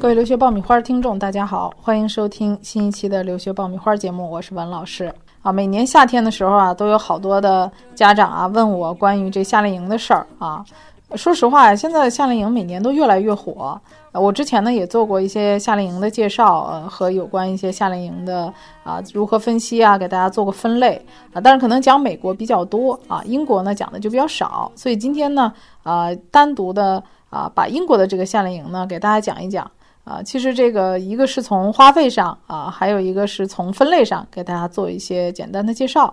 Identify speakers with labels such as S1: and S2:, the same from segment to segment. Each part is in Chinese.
S1: 各位留学爆米花听众，大家好，欢迎收听新一期的留学爆米花节目，我是文老师啊。每年夏天的时候啊，都有好多的家长啊问我关于这夏令营的事儿啊。说实话，现在夏令营每年都越来越火。我之前呢也做过一些夏令营的介绍，呃，和有关一些夏令营的啊如何分析啊，给大家做个分类啊。但是可能讲美国比较多啊，英国呢讲的就比较少。所以今天呢，啊，单独的啊把英国的这个夏令营呢给大家讲一讲啊。其实这个一个是从花费上啊，还有一个是从分类上给大家做一些简单的介绍。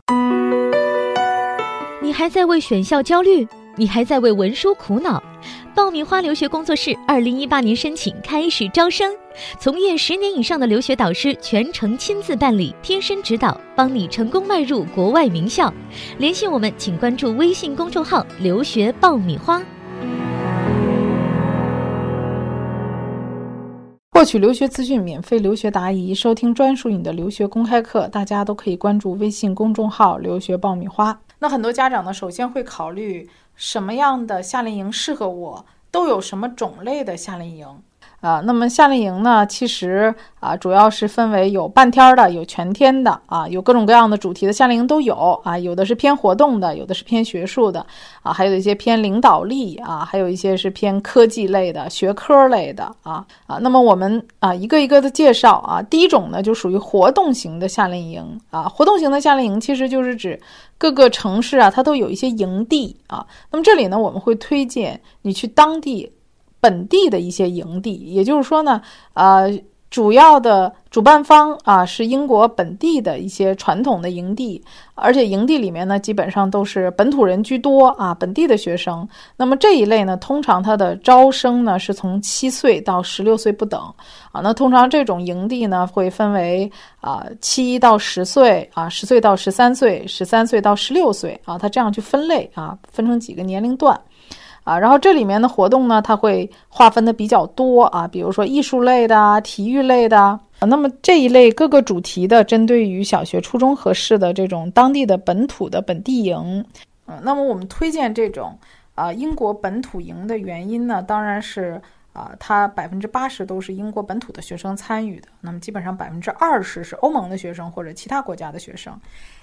S2: 你还在为选校焦虑？你还在为文书苦恼？爆米花留学工作室二零一八年申请开始招生，从业十年以上的留学导师全程亲自办理，贴身指导，帮你成功迈入国外名校。联系我们，请关注微信公众号“留学爆米花”。
S1: 获取留学资讯，免费留学答疑，收听专属你的留学公开课，大家都可以关注微信公众号“留学爆米花”。那很多家长呢，首先会考虑。什么样的夏令营适合我？都有什么种类的夏令营？啊，那么夏令营呢？其实啊，主要是分为有半天的，有全天的啊，有各种各样的主题的夏令营都有啊。有的是偏活动的，有的是偏学术的啊，还有一些偏领导力啊，还有一些是偏科技类的、学科类的啊啊。那么我们啊，一个一个的介绍啊。第一种呢，就属于活动型的夏令营啊。活动型的夏令营其实就是指各个城市啊，它都有一些营地啊。那么这里呢，我们会推荐你去当地。本地的一些营地，也就是说呢，呃，主要的主办方啊是英国本地的一些传统的营地，而且营地里面呢基本上都是本土人居多啊，本地的学生。那么这一类呢，通常它的招生呢是从七岁到十六岁不等啊。那通常这种营地呢会分为啊七到十岁啊，十岁到十三岁，十三岁到十六岁啊，它这样去分类啊，分成几个年龄段。啊，然后这里面的活动呢，它会划分的比较多啊，比如说艺术类的、体育类的啊。那么这一类各个主题的，针对于小学、初中合适的这种当地的本土的本地营，嗯，那么我们推荐这种啊英国本土营的原因呢，当然是啊，它百分之八十都是英国本土的学生参与的，那么基本上百分之二十是欧盟的学生或者其他国家的学生，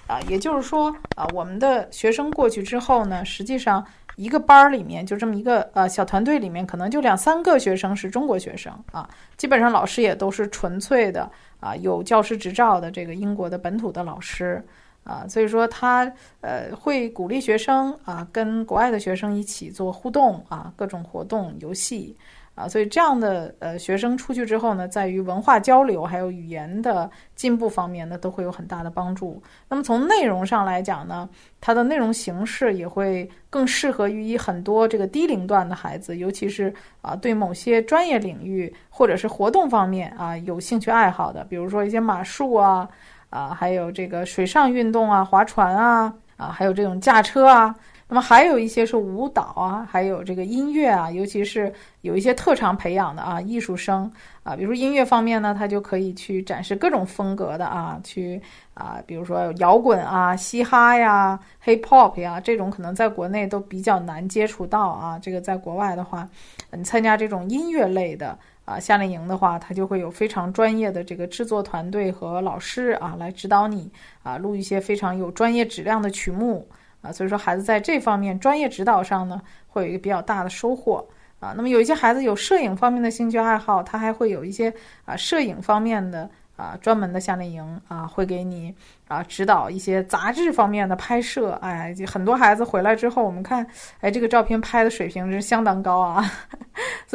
S1: 啊，也就是说啊，我们的学生过去之后呢，实际上。一个班儿里面就这么一个呃小团队里面，可能就两三个学生是中国学生啊，基本上老师也都是纯粹的啊有教师执照的这个英国的本土的老师啊，所以说他呃会鼓励学生啊跟国外的学生一起做互动啊各种活动游戏。啊，所以这样的呃学生出去之后呢，在于文化交流还有语言的进步方面呢，都会有很大的帮助。那么从内容上来讲呢，它的内容形式也会更适合于很多这个低龄段的孩子，尤其是啊对某些专业领域或者是活动方面啊有兴趣爱好的，比如说一些马术啊啊，还有这个水上运动啊，划船啊啊，还有这种驾车啊。那么还有一些是舞蹈啊，还有这个音乐啊，尤其是有一些特长培养的啊，艺术生啊，比如音乐方面呢，他就可以去展示各种风格的啊，去啊，比如说摇滚啊、嘻哈呀、hip hop 呀，这种可能在国内都比较难接触到啊。这个在国外的话，你参加这种音乐类的啊夏令营的话，他就会有非常专业的这个制作团队和老师啊来指导你啊，录一些非常有专业质量的曲目。啊，所以说孩子在这方面专业指导上呢，会有一个比较大的收获啊。那么有一些孩子有摄影方面的兴趣爱好，他还会有一些啊摄影方面的啊专门的夏令营啊，会给你啊指导一些杂志方面的拍摄。哎，很多孩子回来之后，我们看，哎，这个照片拍的水平是相当高啊。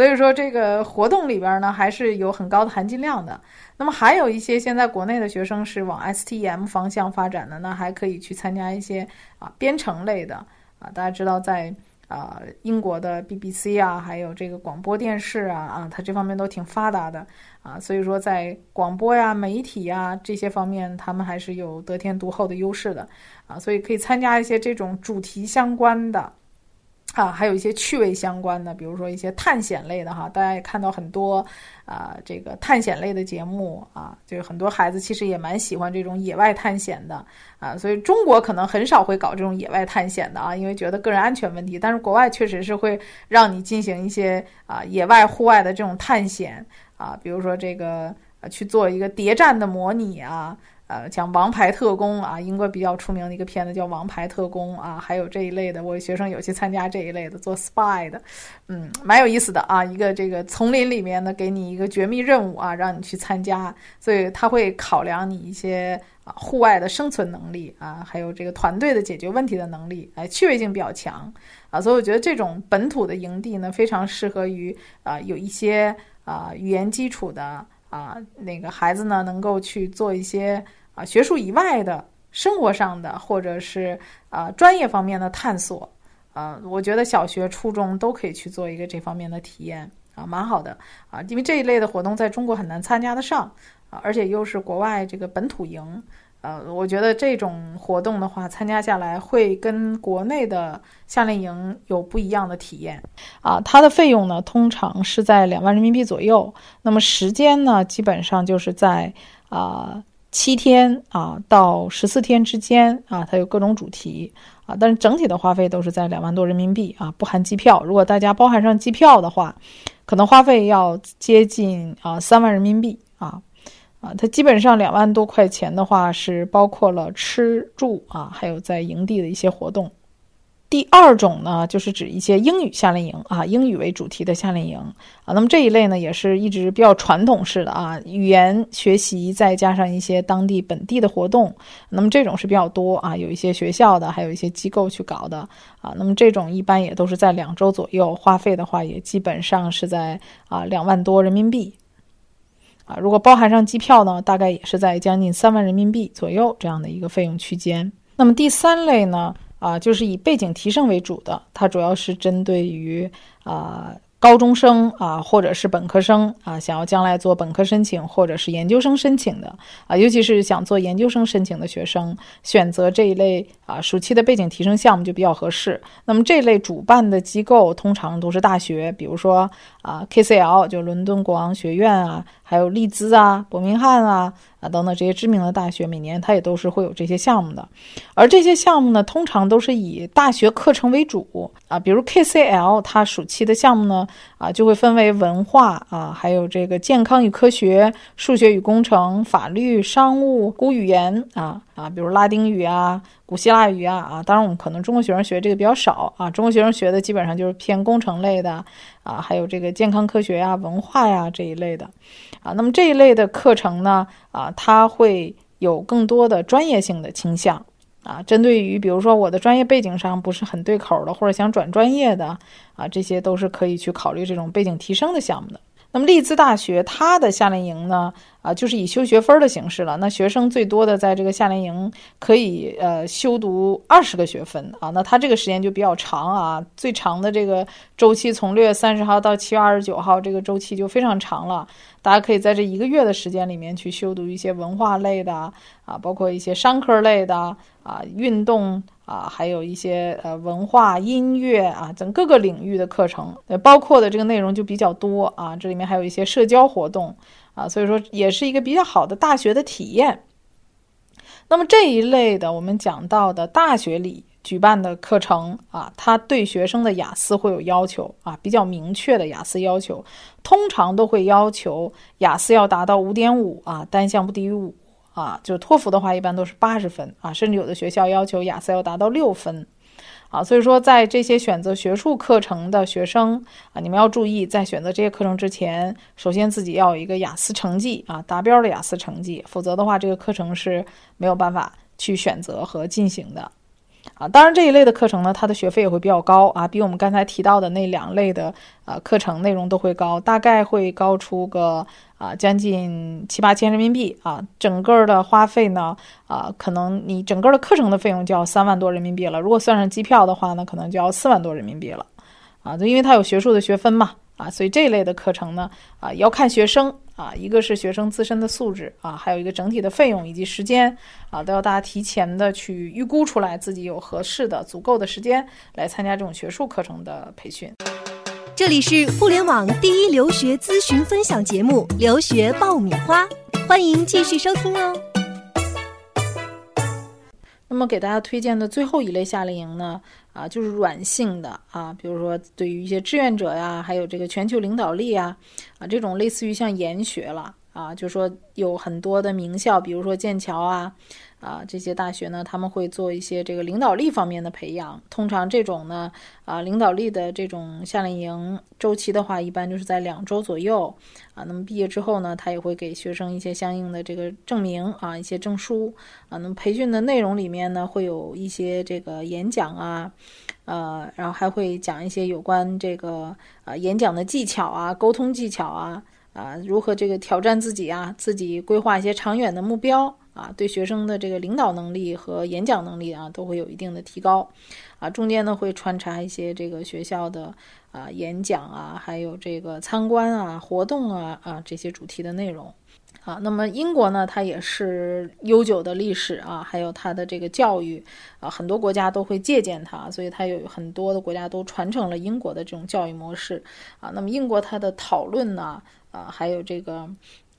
S1: 所以说这个活动里边呢，还是有很高的含金量的。那么还有一些现在国内的学生是往 STEM 方向发展的，那还可以去参加一些啊编程类的啊。大家知道在啊英国的 BBC 啊，还有这个广播电视啊啊，它这方面都挺发达的啊。所以说在广播呀、媒体呀这些方面，他们还是有得天独厚的优势的啊。所以可以参加一些这种主题相关的。啊，还有一些趣味相关的，比如说一些探险类的哈，大家也看到很多啊，这个探险类的节目啊，就是很多孩子其实也蛮喜欢这种野外探险的啊，所以中国可能很少会搞这种野外探险的啊，因为觉得个人安全问题，但是国外确实是会让你进行一些啊野外户外的这种探险啊，比如说这个去做一个谍战的模拟啊。呃，讲《王牌特工》啊，英国比较出名的一个片子叫《王牌特工》啊，还有这一类的，我学生有去参加这一类的做 spy 的，嗯，蛮有意思的啊。一个这个丛林里面呢，给你一个绝密任务啊，让你去参加，所以他会考量你一些啊户外的生存能力啊，还有这个团队的解决问题的能力，哎，趣味性比较强啊，所以我觉得这种本土的营地呢，非常适合于啊有一些啊语言基础的啊那个孩子呢，能够去做一些。啊，学术以外的生活上的，或者是啊专业方面的探索，啊，我觉得小学、初中都可以去做一个这方面的体验，啊，蛮好的啊，因为这一类的活动在中国很难参加得上，啊，而且又是国外这个本土营，呃，我觉得这种活动的话，参加下来会跟国内的夏令营有不一样的体验，啊，它的费用呢，通常是在两万人民币左右，那么时间呢，基本上就是在啊。七天啊到十四天之间啊，它有各种主题啊，但是整体的花费都是在两万多人民币啊，不含机票。如果大家包含上机票的话，可能花费要接近啊三万人民币啊啊，它基本上两万多块钱的话是包括了吃住啊，还有在营地的一些活动。第二种呢，就是指一些英语夏令营啊，英语为主题的夏令营啊。那么这一类呢，也是一直比较传统式的啊，语言学习再加上一些当地本地的活动。那么这种是比较多啊，有一些学校的，还有一些机构去搞的啊。那么这种一般也都是在两周左右，花费的话也基本上是在啊两万多人民币啊。如果包含上机票呢，大概也是在将近三万人民币左右这样的一个费用区间。那么第三类呢？啊，就是以背景提升为主的，它主要是针对于啊高中生啊，或者是本科生啊，想要将来做本科申请或者是研究生申请的啊，尤其是想做研究生申请的学生，选择这一类啊暑期的背景提升项目就比较合适。那么这类主办的机构通常都是大学，比如说啊 KCL 就伦敦国王学院啊，还有利兹啊、伯明翰啊。啊，等等这些知名的大学，每年它也都是会有这些项目的，而这些项目呢，通常都是以大学课程为主啊。比如 KCL，它暑期的项目呢，啊，就会分为文化啊，还有这个健康与科学、数学与工程、法律、商务、古语言啊啊，比如拉丁语啊、古希腊语啊啊。当然，我们可能中国学生学这个比较少啊，中国学生学的基本上就是偏工程类的啊，还有这个健康科学呀、文化呀这一类的。啊，那么这一类的课程呢，啊，它会有更多的专业性的倾向，啊，针对于比如说我的专业背景上不是很对口的，或者想转专业的，啊，这些都是可以去考虑这种背景提升的项目的。那么利兹大学它的夏令营呢，啊，就是以修学分的形式了。那学生最多的在这个夏令营可以呃修读二十个学分啊，那它这个时间就比较长啊，最长的这个周期从六月三十号到七月二十九号，这个周期就非常长了。大家可以在这一个月的时间里面去修读一些文化类的啊，包括一些商科类的啊，运动啊，还有一些呃文化、音乐啊等各个领域的课程，包括的这个内容就比较多啊。这里面还有一些社交活动啊，所以说也是一个比较好的大学的体验。那么这一类的我们讲到的大学里。举办的课程啊，他对学生的雅思会有要求啊，比较明确的雅思要求，通常都会要求雅思要达到五点五啊，单项不低于五啊。就托福的话，一般都是八十分啊，甚至有的学校要求雅思要达到六分啊。所以说，在这些选择学术课程的学生啊，你们要注意，在选择这些课程之前，首先自己要有一个雅思成绩啊，达标的雅思成绩，否则的话，这个课程是没有办法去选择和进行的。啊，当然这一类的课程呢，它的学费也会比较高啊，比我们刚才提到的那两类的呃课程内容都会高，大概会高出个啊将近七八千人民币啊，整个的花费呢啊，可能你整个的课程的费用就要三万多人民币了，如果算上机票的话呢，可能就要四万多人民币了啊，就因为它有学术的学分嘛。啊，所以这一类的课程呢，啊，要看学生啊，一个是学生自身的素质啊，还有一个整体的费用以及时间啊，都要大家提前的去预估出来，自己有合适的、足够的时间来参加这种学术课程的培训。
S2: 这里是互联网第一留学咨询分享节目《留学爆米花》，欢迎继续收听哦。
S1: 那么给大家推荐的最后一类夏令营呢，啊，就是软性的啊，比如说对于一些志愿者呀，还有这个全球领导力啊，啊，这种类似于像研学了啊，就说有很多的名校，比如说剑桥啊。啊，这些大学呢，他们会做一些这个领导力方面的培养。通常这种呢，啊，领导力的这种夏令营周期的话，一般就是在两周左右。啊，那么毕业之后呢，他也会给学生一些相应的这个证明啊，一些证书啊。那么培训的内容里面呢，会有一些这个演讲啊，呃，然后还会讲一些有关这个啊演讲的技巧啊，沟通技巧啊，啊，如何这个挑战自己啊，自己规划一些长远的目标。啊，对学生的这个领导能力和演讲能力啊，都会有一定的提高。啊，中间呢会穿插一些这个学校的啊演讲啊，还有这个参观啊、活动啊啊这些主题的内容。啊，那么英国呢，它也是悠久的历史啊，还有它的这个教育啊，很多国家都会借鉴它，所以它有很多的国家都传承了英国的这种教育模式啊。那么英国它的讨论呢，啊，还有这个。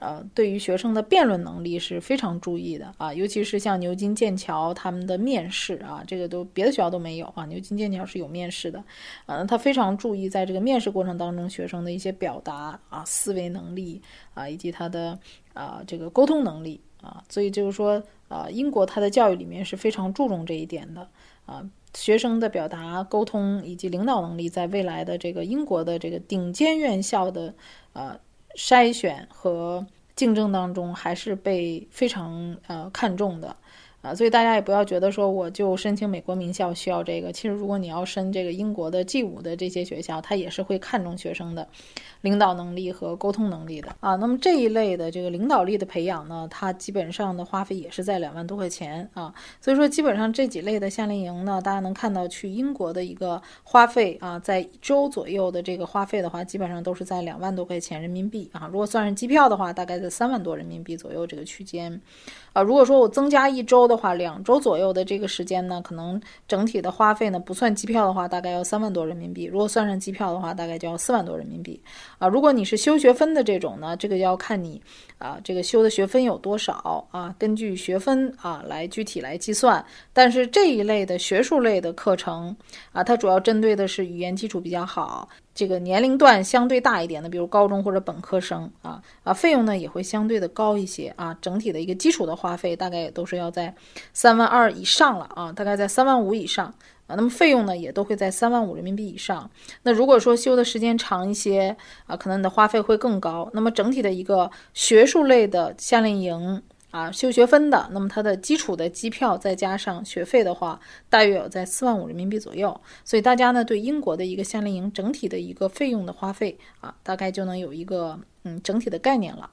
S1: 呃，对于学生的辩论能力是非常注意的啊，尤其是像牛津、剑桥他们的面试啊，这个都别的学校都没有啊，牛津、剑桥是有面试的，啊，他非常注意在这个面试过程当中学生的一些表达啊、思维能力啊，以及他的啊这个沟通能力啊，所以就是说啊，英国他的教育里面是非常注重这一点的啊，学生的表达、沟通以及领导能力，在未来的这个英国的这个顶尖院校的啊。筛选和竞争当中，还是被非常呃看重的。啊，所以大家也不要觉得说我就申请美国名校需要这个。其实如果你要申这个英国的 G 五的这些学校，它也是会看重学生的领导能力和沟通能力的啊。那么这一类的这个领导力的培养呢，它基本上的花费也是在两万多块钱啊。所以说基本上这几类的夏令营呢，大家能看到去英国的一个花费啊，在一周左右的这个花费的话，基本上都是在两万多块钱人民币啊。如果算上机票的话，大概在三万多人民币左右这个区间啊。如果说我增加一周。的话，两周左右的这个时间呢，可能整体的花费呢，不算机票的话，大概要三万多人民币。如果算上机票的话，大概就要四万多人民币。啊，如果你是修学分的这种呢，这个要看你啊，这个修的学分有多少啊，根据学分啊来具体来计算。但是这一类的学术类的课程啊，它主要针对的是语言基础比较好。这个年龄段相对大一点的，比如高中或者本科生啊啊，费用呢也会相对的高一些啊。整体的一个基础的花费大概也都是要在三万二以上了啊，大概在三万五以上啊。那么费用呢也都会在三万五人民币以上。那如果说修的时间长一些啊，可能你的花费会更高。那么整体的一个学术类的夏令营。啊，修学分的，那么它的基础的机票再加上学费的话，大约有在四万五人民币左右。所以大家呢，对英国的一个夏令营整体的一个费用的花费啊，大概就能有一个嗯整体的概念了。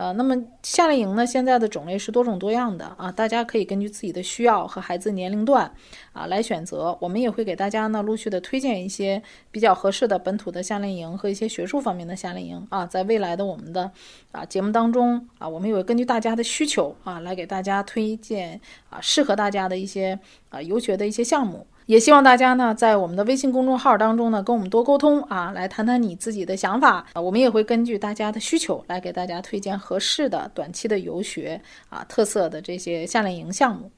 S1: 呃，那么夏令营呢，现在的种类是多种多样的啊，大家可以根据自己的需要和孩子年龄段啊来选择。我们也会给大家呢陆续的推荐一些比较合适的本土的夏令营和一些学术方面的夏令营啊，在未来的我们的啊节目当中啊，我们也会根据大家的需求啊来给大家推荐啊适合大家的一些啊游学的一些项目。也希望大家呢，在我们的微信公众号当中呢，跟我们多沟通啊，来谈谈你自己的想法啊。我们也会根据大家的需求来给大家推荐合适的短期的游学啊，特色的这些夏令营项目。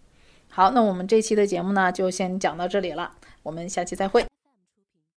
S1: 好，那我们这期的节目呢，就先讲到这里了，我们下期再会。